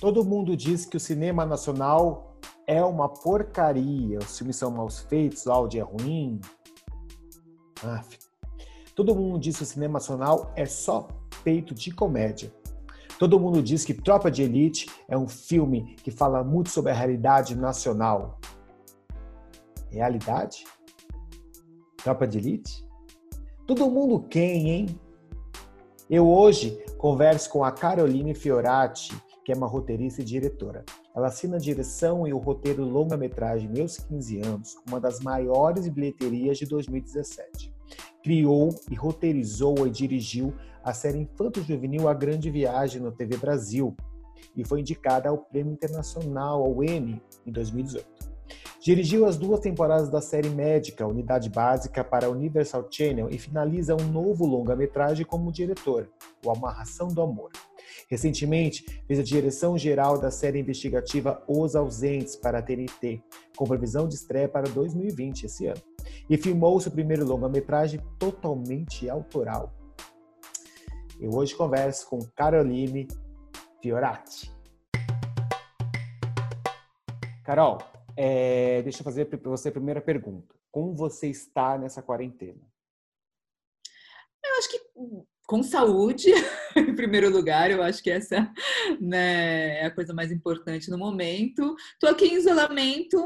Todo mundo diz que o cinema nacional é uma porcaria, os filmes são mal feitos, o áudio é ruim. Todo mundo diz que o cinema nacional é só feito de comédia. Todo mundo diz que Tropa de Elite é um filme que fala muito sobre a realidade nacional. Realidade? Tropa de Elite? Todo mundo quem, hein? Eu hoje converso com a Caroline Fiorati, que é uma roteirista e diretora. Ela assina a direção e o roteiro longa-metragem Meus 15 Anos, uma das maiores bilheterias de 2017. Criou e roteirizou e dirigiu a série infanto-juvenil A Grande Viagem no TV Brasil e foi indicada ao Prêmio Internacional, ao Emmy, em 2018. Dirigiu as duas temporadas da série médica, Unidade Básica, para a Universal Channel e finaliza um novo longa-metragem como diretora, O Amarração do Amor. Recentemente, fez a direção geral da série investigativa Os Ausentes para a TNT, com previsão de estreia para 2020, esse ano. E filmou seu primeiro longa-metragem totalmente autoral, eu hoje converso com Caroline Fiorati. Carol, é, deixa eu fazer para você a primeira pergunta. Como você está nessa quarentena? Eu acho que com saúde, em primeiro lugar, eu acho que essa né, é a coisa mais importante no momento. Estou aqui em isolamento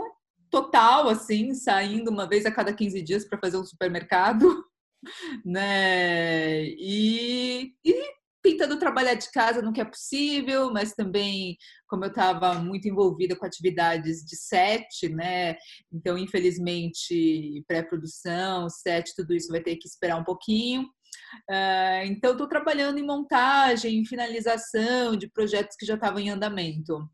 total, assim, saindo uma vez a cada 15 dias para fazer um supermercado né? E, e tentando trabalhar de casa no que é possível, mas também, como eu estava muito envolvida com atividades de set, né? Então, infelizmente, pré-produção, set, tudo isso vai ter que esperar um pouquinho. Uh, então, estou trabalhando em montagem, em finalização de projetos que já estavam em andamento.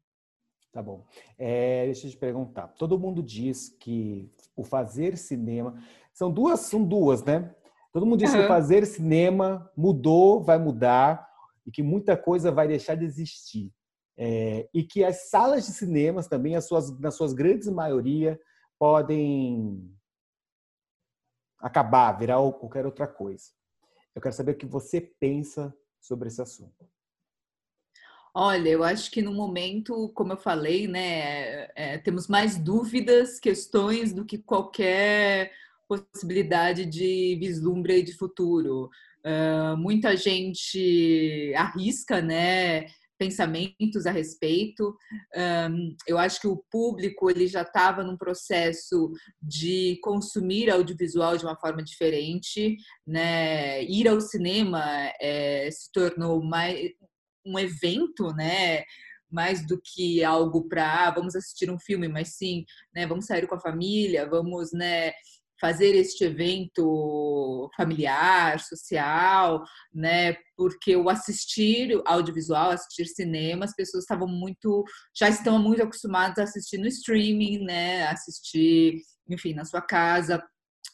Tá bom. É, deixa eu te perguntar. Todo mundo diz que o fazer cinema são duas, são duas, né? Todo mundo diz uhum. que fazer cinema mudou, vai mudar e que muita coisa vai deixar de existir. É, e que as salas de cinemas também, as suas, na suas grandes maioria, podem acabar, virar qualquer outra coisa. Eu quero saber o que você pensa sobre esse assunto. Olha, eu acho que no momento, como eu falei, né, é, temos mais dúvidas, questões do que qualquer possibilidade de vislumbre de futuro. Uh, muita gente arrisca, né? Pensamentos a respeito. Um, eu acho que o público ele já estava num processo de consumir audiovisual de uma forma diferente, né? Ir ao cinema é, se tornou mais um evento, né? mais do que algo para ah, vamos assistir um filme, mas sim, né, vamos sair com a família, vamos, né, fazer este evento familiar, social, né? Porque o assistir audiovisual, assistir cinema, as pessoas estavam muito, já estão muito acostumadas a assistir no streaming, né? Assistir, enfim, na sua casa.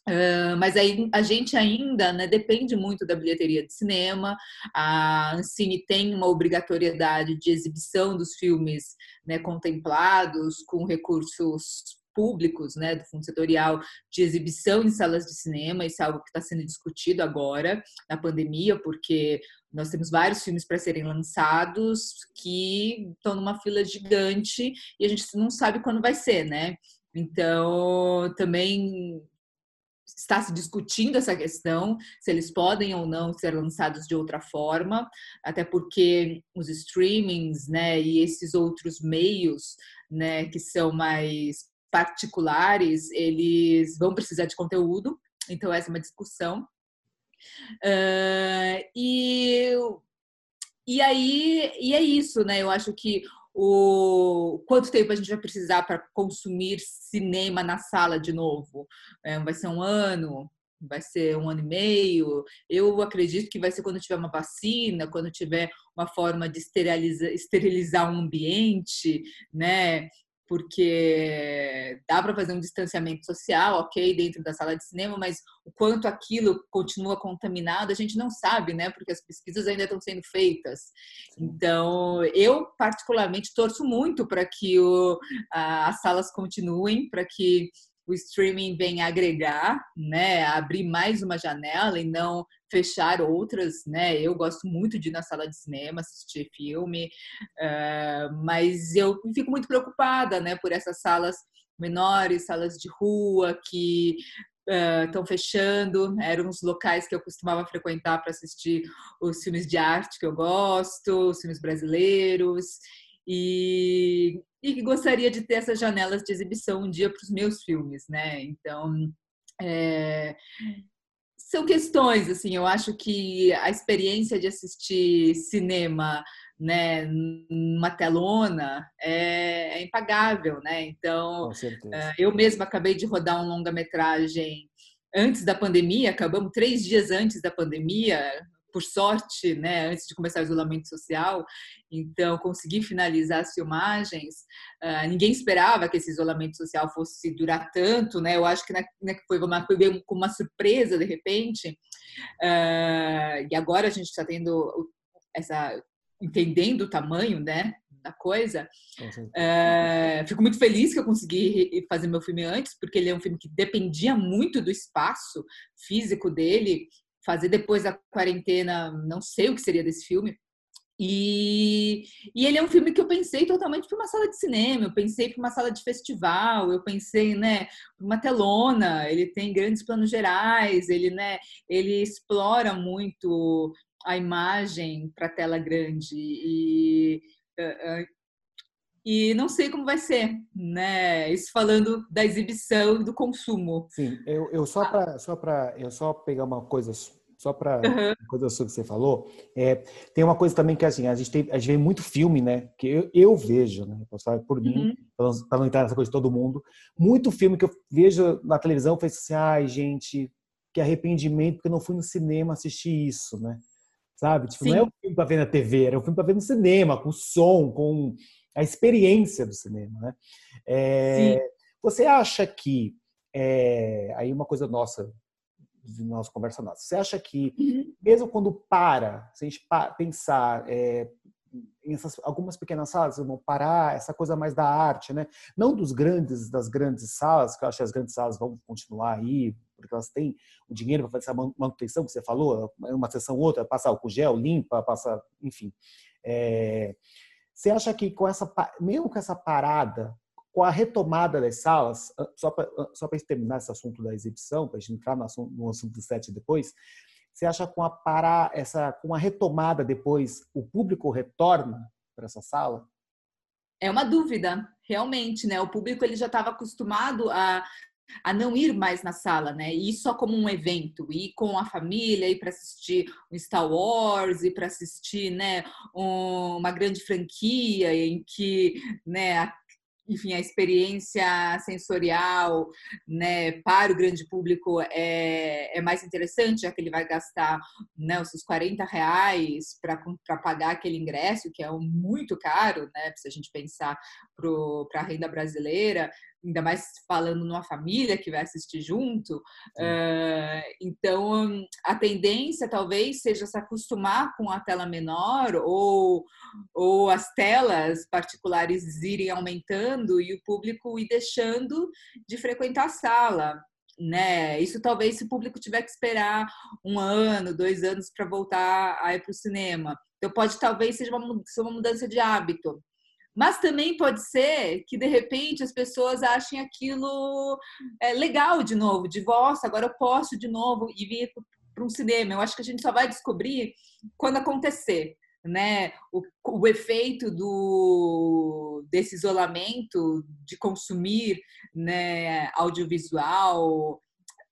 Uh, mas aí a gente ainda né, depende muito da bilheteria de cinema. A Ancine tem uma obrigatoriedade de exibição dos filmes né, contemplados com recursos públicos, né, do fundo setorial de exibição em salas de cinema, isso é algo que está sendo discutido agora na pandemia, porque nós temos vários filmes para serem lançados que estão numa fila gigante e a gente não sabe quando vai ser, né? Então, também está se discutindo essa questão, se eles podem ou não ser lançados de outra forma, até porque os streamings, né, e esses outros meios, né, que são mais particulares, eles vão precisar de conteúdo, então essa é uma discussão. Uh, e, e aí e é isso, né? Eu acho que o quanto tempo a gente vai precisar para consumir cinema na sala de novo? É, vai ser um ano? Vai ser um ano e meio? Eu acredito que vai ser quando tiver uma vacina, quando tiver uma forma de esterilizar, esterilizar um ambiente, né? Porque dá para fazer um distanciamento social, ok, dentro da sala de cinema, mas o quanto aquilo continua contaminado, a gente não sabe, né? Porque as pesquisas ainda estão sendo feitas. Então, eu particularmente torço muito para que o, a, as salas continuem, para que o streaming vem agregar, né, abrir mais uma janela e não fechar outras, né? Eu gosto muito de ir na sala de cinema assistir filme, uh, mas eu fico muito preocupada, né, por essas salas menores, salas de rua que estão uh, fechando. Eram os locais que eu costumava frequentar para assistir os filmes de arte que eu gosto, os filmes brasileiros. E, e gostaria de ter essas janelas de exibição um dia para os meus filmes, né? Então, é, são questões, assim, eu acho que a experiência de assistir cinema né, numa telona é, é impagável, né? Então, uh, eu mesma acabei de rodar um longa-metragem antes da pandemia, acabamos três dias antes da pandemia, por sorte, né, antes de começar o isolamento social, então consegui finalizar as filmagens. Uh, ninguém esperava que esse isolamento social fosse durar tanto, né? Eu acho que né, foi uma, foi uma surpresa de repente. Uh, e agora a gente está tendo essa entendendo o tamanho, né, da coisa. É, fico muito feliz que eu consegui fazer meu filme antes, porque ele é um filme que dependia muito do espaço físico dele. Fazer depois da quarentena, não sei o que seria desse filme. E, e ele é um filme que eu pensei totalmente para uma sala de cinema, eu pensei para uma sala de festival, eu pensei, né, uma telona. Ele tem grandes planos gerais, ele, né, ele explora muito a imagem para a tela grande e e não sei como vai ser, né? Isso falando da exibição e do consumo. Sim, eu, eu só para só para eu só pegar uma coisa só para uhum. coisa sobre que você falou, é, tem uma coisa também que assim, a gente tem, a gente vê muito filme, né? Que eu, eu vejo, né? Falar por mim, uhum. para não entrar nessa coisa de todo mundo, muito filme que eu vejo na televisão, fez assim, ai gente, que arrependimento porque eu não fui no cinema assistir isso, né? sabe? Tipo, não é um filme para ver na TV, era um filme para ver no cinema, com som, com a experiência do cinema, né? É, você acha que é, aí uma coisa nossa de nossa conversa nossa. Você acha que uhum. mesmo quando para, se a gente pensar é, em essas, algumas pequenas salas vão parar essa coisa mais da arte, né? Não dos grandes das grandes salas, que eu acho que as grandes salas vão continuar aí, porque elas têm o dinheiro para fazer essa manutenção que você falou, uma sessão ou outra, passar o gel, limpa, passa, enfim. É, você acha que com essa, mesmo com essa parada, com a retomada das salas, só para só terminar esse assunto da exibição, para a gente entrar no assunto, no assunto do set depois, você acha com a parar essa, com a retomada depois, o público retorna para essa sala? É uma dúvida, realmente, né? O público ele já estava acostumado a a não ir mais na sala, né? Ir só como um evento, ir com a família, ir para assistir um Star Wars, ir para assistir, né, um, uma grande franquia em que, né, enfim, a experiência sensorial né, para o grande público é, é mais interessante, já que ele vai gastar né, os seus 40 reais para pagar aquele ingresso, que é muito caro, né, se a gente pensar para a renda brasileira, ainda mais falando numa família que vai assistir junto. Uh, então, a tendência talvez seja se acostumar com a tela menor ou, ou as telas particulares irem aumentando e o público ir deixando de frequentar a sala. Né? Isso talvez se o público tiver que esperar um ano, dois anos para voltar a ir para o cinema. Então pode talvez seja uma, uma mudança de hábito. Mas também pode ser que, de repente, as pessoas achem aquilo é, legal de novo, de voz, agora eu posso de novo e vir para um cinema. Eu acho que a gente só vai descobrir quando acontecer. Né, o, o efeito do, desse isolamento de consumir né, audiovisual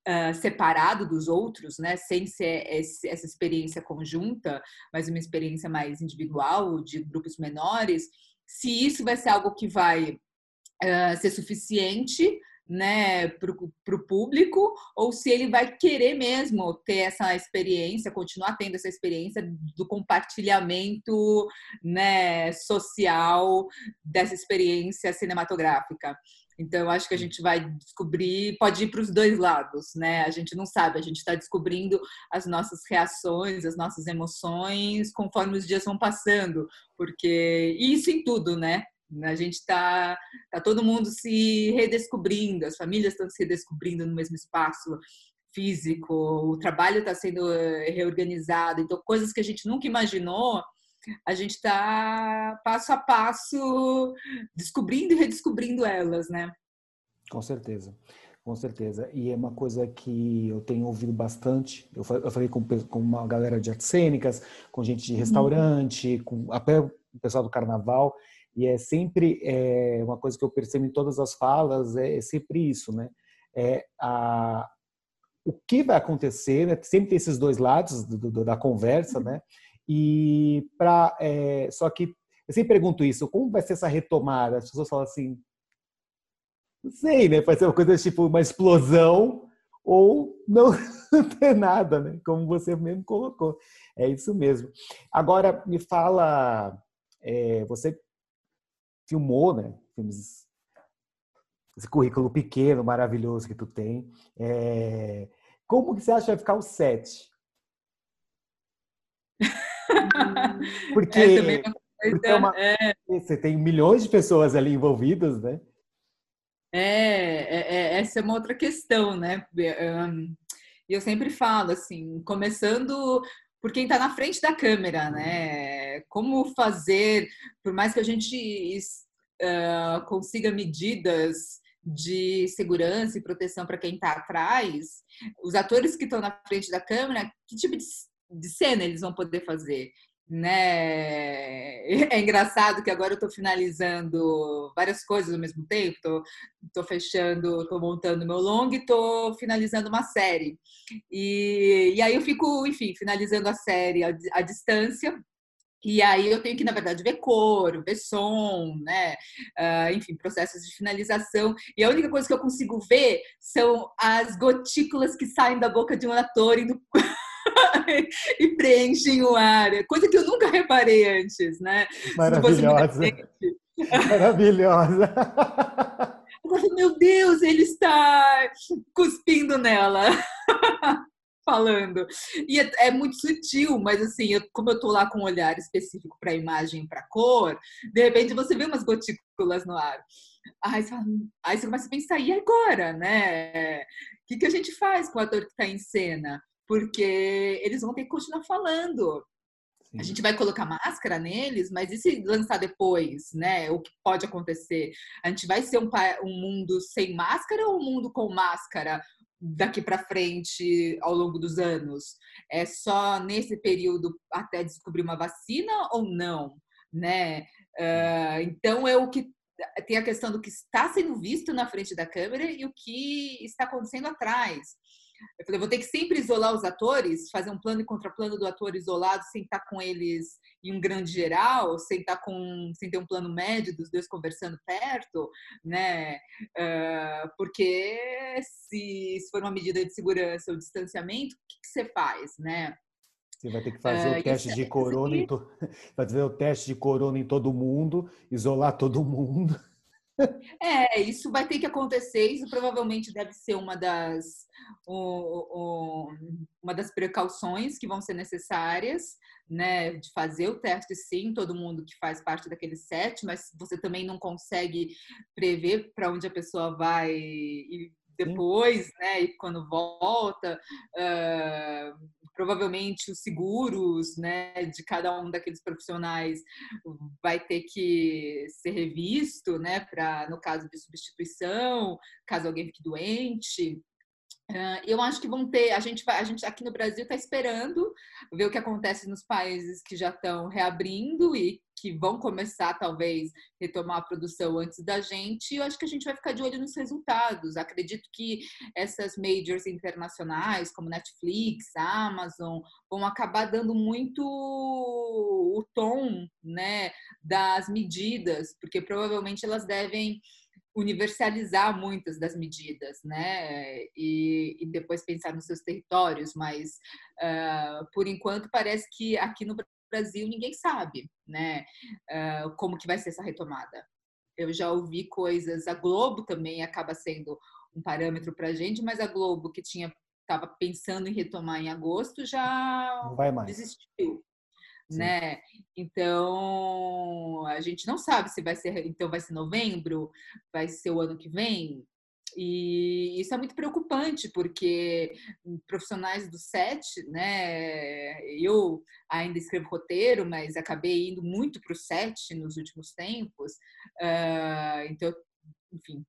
Uh, separado dos outros, né, sem ser esse, essa experiência conjunta, mas uma experiência mais individual, de grupos menores, se isso vai ser algo que vai uh, ser suficiente né, para o público, ou se ele vai querer mesmo ter essa experiência, continuar tendo essa experiência do compartilhamento né, social dessa experiência cinematográfica. Então, eu acho que a gente vai descobrir, pode ir para os dois lados, né? A gente não sabe, a gente está descobrindo as nossas reações, as nossas emoções conforme os dias vão passando, porque isso em tudo, né? A gente está tá todo mundo se redescobrindo, as famílias estão se redescobrindo no mesmo espaço físico, o trabalho está sendo eh, reorganizado, então coisas que a gente nunca imaginou, a gente está passo a passo descobrindo e redescobrindo elas, né? Com certeza. Com certeza. E é uma coisa que eu tenho ouvido bastante. Eu falei com, com uma galera de artes cênicas, com gente de restaurante, com até o pessoal do carnaval. E é sempre é, uma coisa que eu percebo em todas as falas, é, é sempre isso, né? É a, o que vai acontecer, né? sempre tem esses dois lados do, do, da conversa, né? E para é, só que eu sempre pergunto isso, como vai ser essa retomada? As pessoas falam assim, não sei, né? Pode ser uma coisa tipo uma explosão ou não, ter nada, né? Como você mesmo colocou. É isso mesmo. Agora, me fala, é, você filmou, né? Filmes, esse currículo pequeno, maravilhoso que tu tem. É, como que você acha que vai ficar o set? Porque, é, porque é uma, é. você tem milhões de pessoas ali envolvidas, né? É, é, é, essa é uma outra questão, né? E eu sempre falo assim, começando por quem está na frente da câmera, né? Como fazer, por mais que a gente uh, consiga medidas de segurança e proteção para quem está atrás, os atores que estão na frente da câmera, que tipo de, de cena eles vão poder fazer? né? É engraçado que agora eu estou finalizando várias coisas ao mesmo tempo. Estou fechando, estou montando meu long e estou finalizando uma série. E, e aí eu fico, enfim, finalizando a série à, à distância. E aí eu tenho que, na verdade, ver cor, ver som, né? Uh, enfim, processos de finalização. E a única coisa que eu consigo ver são as gotículas que saem da boca de um ator e preenchem o ar. Coisa que eu nunca reparei antes, né? Maravilhosa. Maravilhosa. Agora, meu Deus, ele está cuspindo nela. Falando. E é, é, muito sutil, mas assim, eu, como eu tô lá com um olhar específico para a imagem, para cor, de repente você vê umas gotículas no ar. Aí você, fala, aí você começa a pensar, e agora, né? O que, que a gente faz com o ator que está em cena? Porque eles vão ter que continuar falando. Sim. A gente vai colocar máscara neles, mas e se lançar depois, né? O que pode acontecer? A gente vai ser um, um mundo sem máscara ou um mundo com máscara daqui para frente ao longo dos anos? É só nesse período até descobrir uma vacina ou não, né? Uh, então é o que tem a questão do que está sendo visto na frente da câmera e o que está acontecendo atrás. Eu falei, vou ter que sempre isolar os atores, fazer um plano e contraplano do ator isolado, sem estar com eles em um grande geral, sem estar com, sem ter um plano médio dos dois conversando perto, né? Uh, porque se, se for uma medida de segurança ou distanciamento, o que, que você faz, né? Você vai ter que fazer uh, o teste de é corona, em to... vai fazer o teste de corona em todo mundo, isolar todo mundo. É, isso vai ter que acontecer. Isso provavelmente deve ser uma das, uma das precauções que vão ser necessárias, né? De fazer o teste, sim, todo mundo que faz parte daquele set, mas você também não consegue prever para onde a pessoa vai e depois, né? E quando volta. Uh, provavelmente os seguros né, de cada um daqueles profissionais vai ter que ser revisto, né, para no caso de substituição, caso alguém fique doente. Eu acho que vão ter, a gente, a gente aqui no Brasil está esperando ver o que acontece nos países que já estão reabrindo e que vão começar talvez retomar a produção antes da gente. E eu acho que a gente vai ficar de olho nos resultados. Acredito que essas majors internacionais, como Netflix, Amazon, vão acabar dando muito o tom, né, das medidas, porque provavelmente elas devem universalizar muitas das medidas, né? E, e depois pensar nos seus territórios, mas uh, por enquanto parece que aqui no Brasil ninguém sabe, né? Uh, como que vai ser essa retomada. Eu já ouvi coisas, a Globo também acaba sendo um parâmetro para a gente, mas a Globo que tinha estava pensando em retomar em agosto já desistiu. Sim. né? Então, a gente não sabe se vai ser, então vai ser novembro, vai ser o ano que vem. E isso é muito preocupante, porque profissionais do set, né? Eu ainda escrevo roteiro, mas acabei indo muito para o set nos últimos tempos. Uh, então, enfim,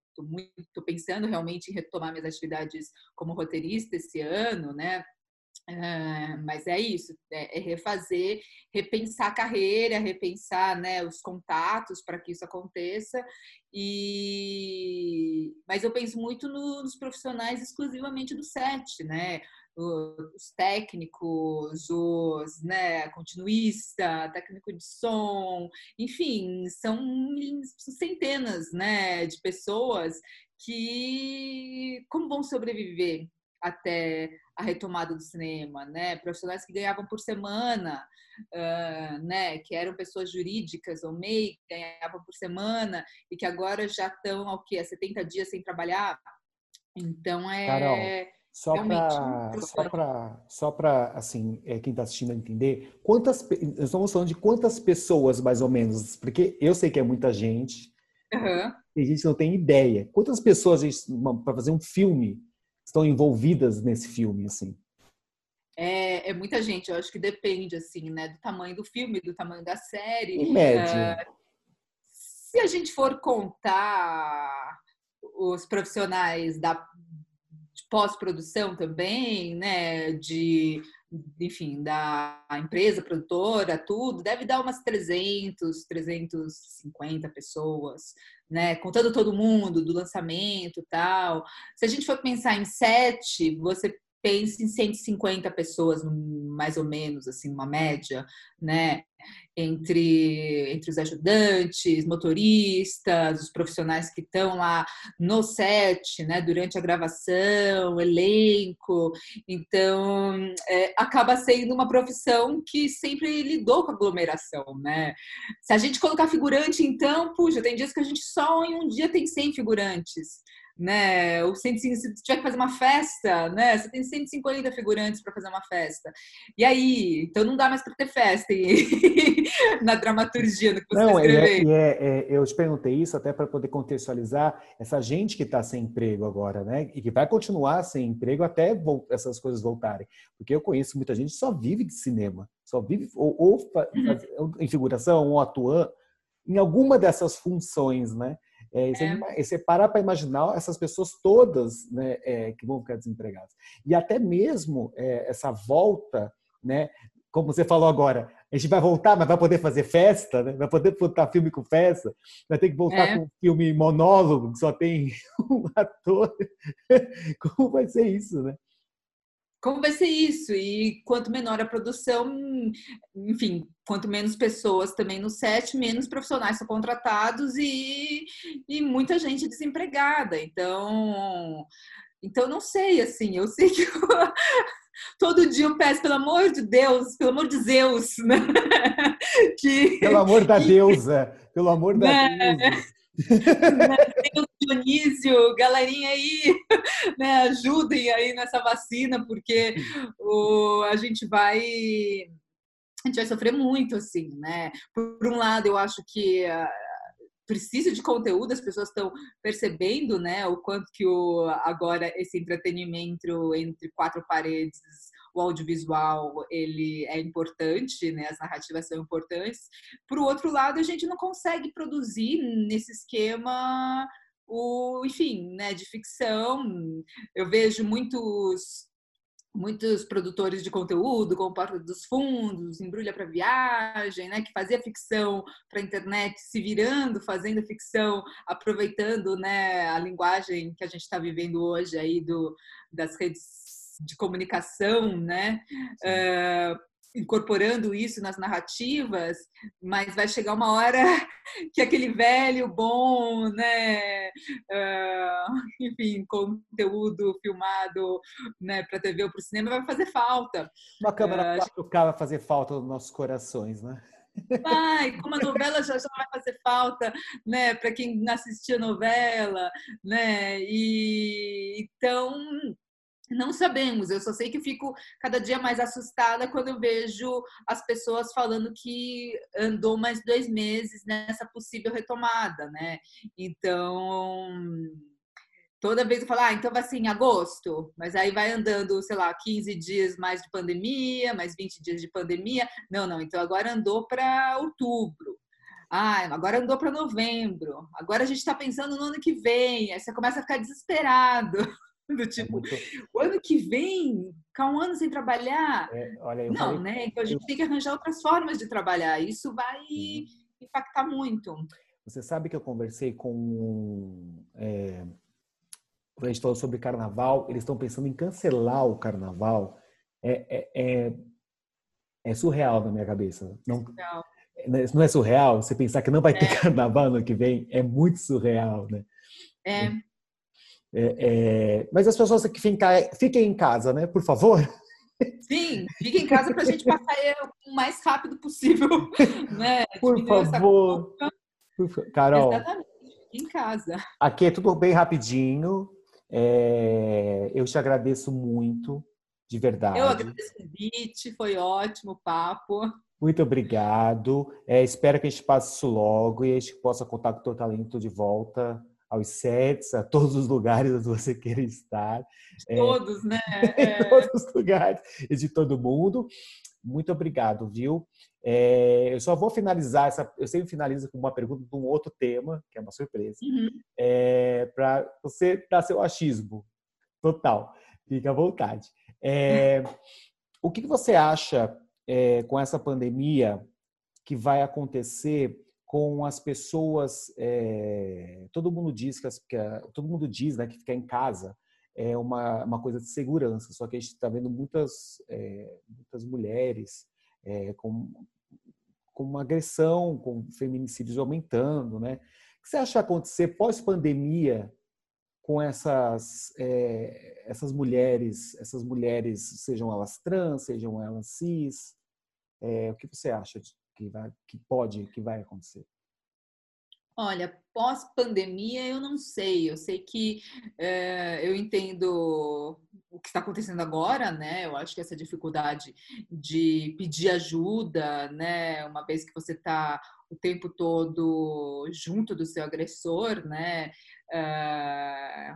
estou pensando realmente em retomar minhas atividades como roteirista esse ano, né? Uh, mas é isso, é, é, refazer, repensar a carreira, repensar né, os contatos para que isso aconteça. E mas eu penso muito no, nos profissionais exclusivamente do set, né? Os técnicos, os né, continuista, técnico de som, enfim, são centenas né, de pessoas que como vão sobreviver até a retomada do cinema, né? Profissionais que ganhavam por semana, uh, né? Que eram pessoas jurídicas ou MEI, que ganhavam por semana e que agora já estão ao que? 70 dias sem trabalhar. Então é. Carol, só para só para só para assim é, quem está assistindo entender quantas estamos falando de quantas pessoas mais ou menos porque eu sei que é muita gente uhum. e a gente não tem ideia quantas pessoas para fazer um filme estão envolvidas nesse filme, assim? É, é, muita gente, eu acho que depende, assim, né, do tamanho do filme, do tamanho da série. Em média. Uh, se a gente for contar os profissionais da pós-produção também, né, de enfim, da empresa produtora, tudo, deve dar umas 300, 350 pessoas, né? Contando todo mundo do lançamento tal. Se a gente for pensar em sete, você pensa em 150 pessoas, mais ou menos, assim, uma média, né? entre, entre os ajudantes, motoristas, os profissionais que estão lá no set, né, durante a gravação, elenco. Então, é, acaba sendo uma profissão que sempre lidou com aglomeração, né? Se a gente colocar figurante, então, puxa, tem dias que a gente só em um dia tem 100 figurantes né? O 150, se tiver que fazer uma festa, né? Você tem 150 figurantes para fazer uma festa. E aí, então não dá mais para ter festa e... na dramaturgia do que você não. É, é, é, eu te perguntei isso até para poder contextualizar essa gente que está sem emprego agora, né? E que vai continuar sem emprego até essas coisas voltarem. Porque eu conheço muita gente que só vive de cinema, só vive ou, ou uhum. em figuração ou atuando em alguma dessas funções, né? É, é. Você parar para imaginar essas pessoas todas né, é, que vão ficar desempregadas. E até mesmo é, essa volta, né, como você falou agora, a gente vai voltar, mas vai poder fazer festa, né? vai poder botar filme com festa, vai ter que voltar é. com filme monólogo, que só tem um ator. Como vai ser isso, né? Como vai ser isso? E quanto menor a produção, enfim, quanto menos pessoas também no set, menos profissionais são contratados e, e muita gente desempregada. Então, então não sei, assim, eu sei que eu, todo dia eu peço, pelo amor de Deus, pelo amor de Zeus, né? Que, pelo amor da que, deusa, pelo amor da né? deusa. Deus Dionísio, galerinha aí, né, ajudem aí nessa vacina, porque o, a gente vai a gente vai sofrer muito, assim, né? Por um lado, eu acho que precisa de conteúdo, as pessoas estão percebendo, né, o quanto que o, agora esse entretenimento entre quatro paredes o audiovisual ele é importante, né? As narrativas são importantes. Por outro lado, a gente não consegue produzir nesse esquema o, enfim, né, de ficção. Eu vejo muitos muitos produtores de conteúdo, como Porta dos Fundos, Embrulha para Viagem, né, que fazia ficção para a internet, se virando, fazendo ficção, aproveitando né, a linguagem que a gente está vivendo hoje aí do, das redes de comunicação, né? Uh, incorporando isso nas narrativas, mas vai chegar uma hora que aquele velho bom, né, uh, enfim, conteúdo filmado, né, para TV ou para o cinema vai fazer falta. Uma câmera uh, 4K vai fazer falta nos nossos corações, né? Vai, como a novela já, já vai fazer falta, né, para quem assistia novela, né? E então Não sabemos, eu só sei que fico cada dia mais assustada quando eu vejo as pessoas falando que andou mais dois meses nessa possível retomada, né? Então, toda vez eu falo, ah, então vai ser em agosto, mas aí vai andando, sei lá, 15 dias mais de pandemia, mais 20 dias de pandemia. Não, não, então agora andou para outubro. Ah, agora andou para novembro. Agora a gente está pensando no ano que vem. Aí você começa a ficar desesperado. Do é tipo, é o ano que vem, ficar um ano sem trabalhar. É, olha, não, falei... né? Então a gente eu... tem que arranjar outras formas de trabalhar. Isso vai uhum. impactar muito. Você sabe que eu conversei com. É, a gente falou sobre carnaval, eles estão pensando em cancelar o carnaval. É, é, é, é surreal na minha cabeça. Não, surreal. não é surreal? Você pensar que não vai ter é. carnaval no que vem é muito surreal, né? É. É, é, mas as pessoas que fiquem, fiquem em casa, né? Por favor. Sim, fiquem em casa para a gente passar o mais rápido possível, né? Por favor. Carol. Exatamente, em casa. Aqui é tudo bem rapidinho. É, eu te agradeço muito, de verdade. Eu agradeço o convite, foi ótimo o papo. Muito obrigado. É, espero que a gente passe isso logo e a gente possa contar com o teu talento de volta aos sets, a todos os lugares onde você queira estar. De todos, é, né? É. todos os lugares e de todo mundo. Muito obrigado, viu? É, eu só vou finalizar essa. Eu sempre finalizo com uma pergunta de um outro tema, que é uma surpresa, uhum. é, para você dar seu achismo total. Fique à vontade. O que você acha com essa pandemia que vai acontecer com as pessoas. É, todo mundo diz que, as, que a, todo mundo diz, né, que ficar em casa é uma, uma coisa de segurança. Só que a gente está vendo muitas é, muitas mulheres é, com com uma agressão, com feminicídios aumentando, né? O que você acha acontecer pós-pandemia com essas é, essas mulheres, essas mulheres, sejam elas trans, sejam elas cis? O que você acha de, que, vai, que pode, que vai acontecer? Olha, pós-pandemia eu não sei. Eu sei que é, eu entendo o que está acontecendo agora, né? Eu acho que essa dificuldade de pedir ajuda, né? Uma vez que você está o tempo todo junto do seu agressor, né? É,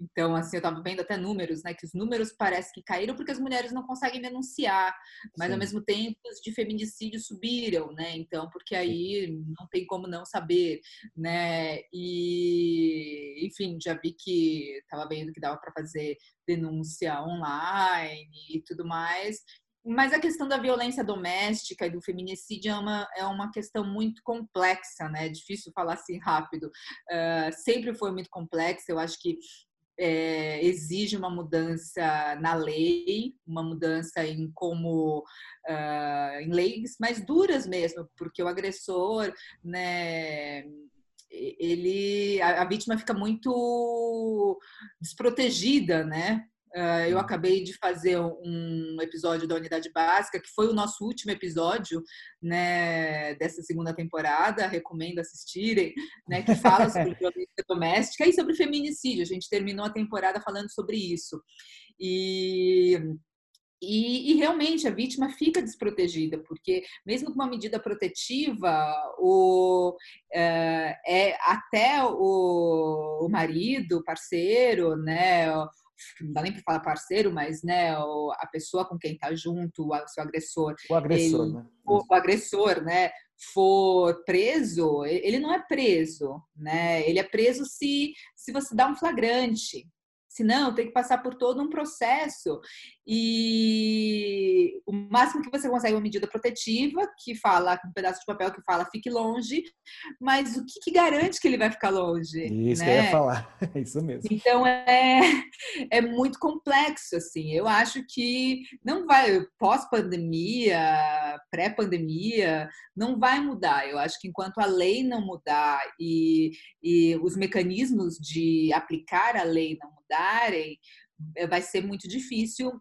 então, assim, eu estava vendo até números, né? Que os números parecem que caíram porque as mulheres não conseguem denunciar, mas Sim. ao mesmo tempo os de feminicídio subiram, né? Então, porque aí não tem como não saber, né? E, enfim, já vi que estava vendo que dava para fazer denúncia online e tudo mais. Mas a questão da violência doméstica e do feminicídio é uma, é uma questão muito complexa, né? É difícil falar assim rápido. Uh, sempre foi muito complexa. Eu acho que é, exige uma mudança na lei, uma mudança em como uh, em leis mais duras mesmo, porque o agressor, né, ele a, a vítima fica muito desprotegida, né? Uh, eu acabei de fazer um episódio da Unidade Básica, que foi o nosso último episódio né, dessa segunda temporada, recomendo assistirem, né, que fala sobre violência doméstica e sobre feminicídio. A gente terminou a temporada falando sobre isso. E e, e, realmente a vítima fica desprotegida, porque mesmo com uma medida protetiva, o, é, é até o, o marido, o parceiro, né, não dá nem para falar parceiro, mas né, a pessoa com quem está junto, o seu agressor, o agressor, ele, né? o, o, agressor, né, for preso, ele não é preso, né? Ele é preso se se você dá um flagrante, Senão, tem que passar por todo um processo. E o máximo que você consegue é uma medida protetiva, que fala, um pedaço de papel que fala fique longe, mas o que, que garante que ele vai ficar longe? Isso né? que eu ia né? falar, é isso mesmo. Então é, é muito complexo, assim. Eu acho que não vai, pós-pandemia, pré-pandemia, não vai mudar. Eu acho que enquanto a lei não mudar e, e os mecanismos de aplicar a lei não mudarem, eh, vai ser muito difícil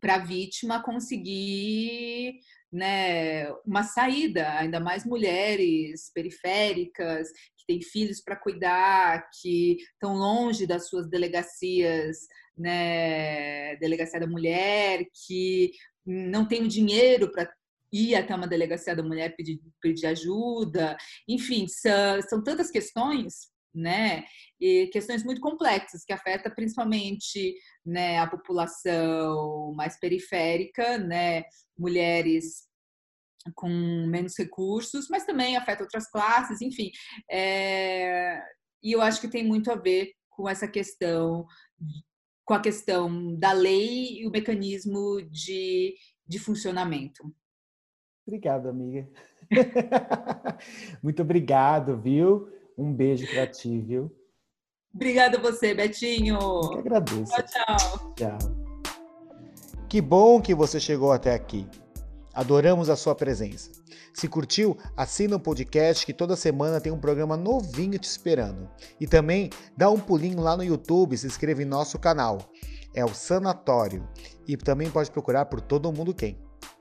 para a vítima conseguir né, uma saída, ainda mais mulheres periféricas, que têm filhos para cuidar, que estão longe das suas delegacias, né, delegacia da mulher, que não tem o dinheiro para ir até uma delegacia da mulher pedir, pedir ajuda, enfim, são, são tantas questões né? E questões muito complexas que afetam principalmente né, a população mais periférica, né? Mulheres com menos recursos, mas também afeta outras classes, enfim. É... E eu acho que tem muito a ver com essa questão, com a questão da lei e o mecanismo de, de funcionamento. Obrigado, amiga. muito obrigado, viu? Um beijo para ti, viu? Obrigada a você, Betinho. Eu que agradeço. Tchau, tchau. Tchau. Que bom que você chegou até aqui. Adoramos a sua presença. Se curtiu, assina o podcast que toda semana tem um programa novinho te esperando. E também dá um pulinho lá no YouTube, se inscreva em nosso canal. É o Sanatório. E também pode procurar por Todo Mundo Quem.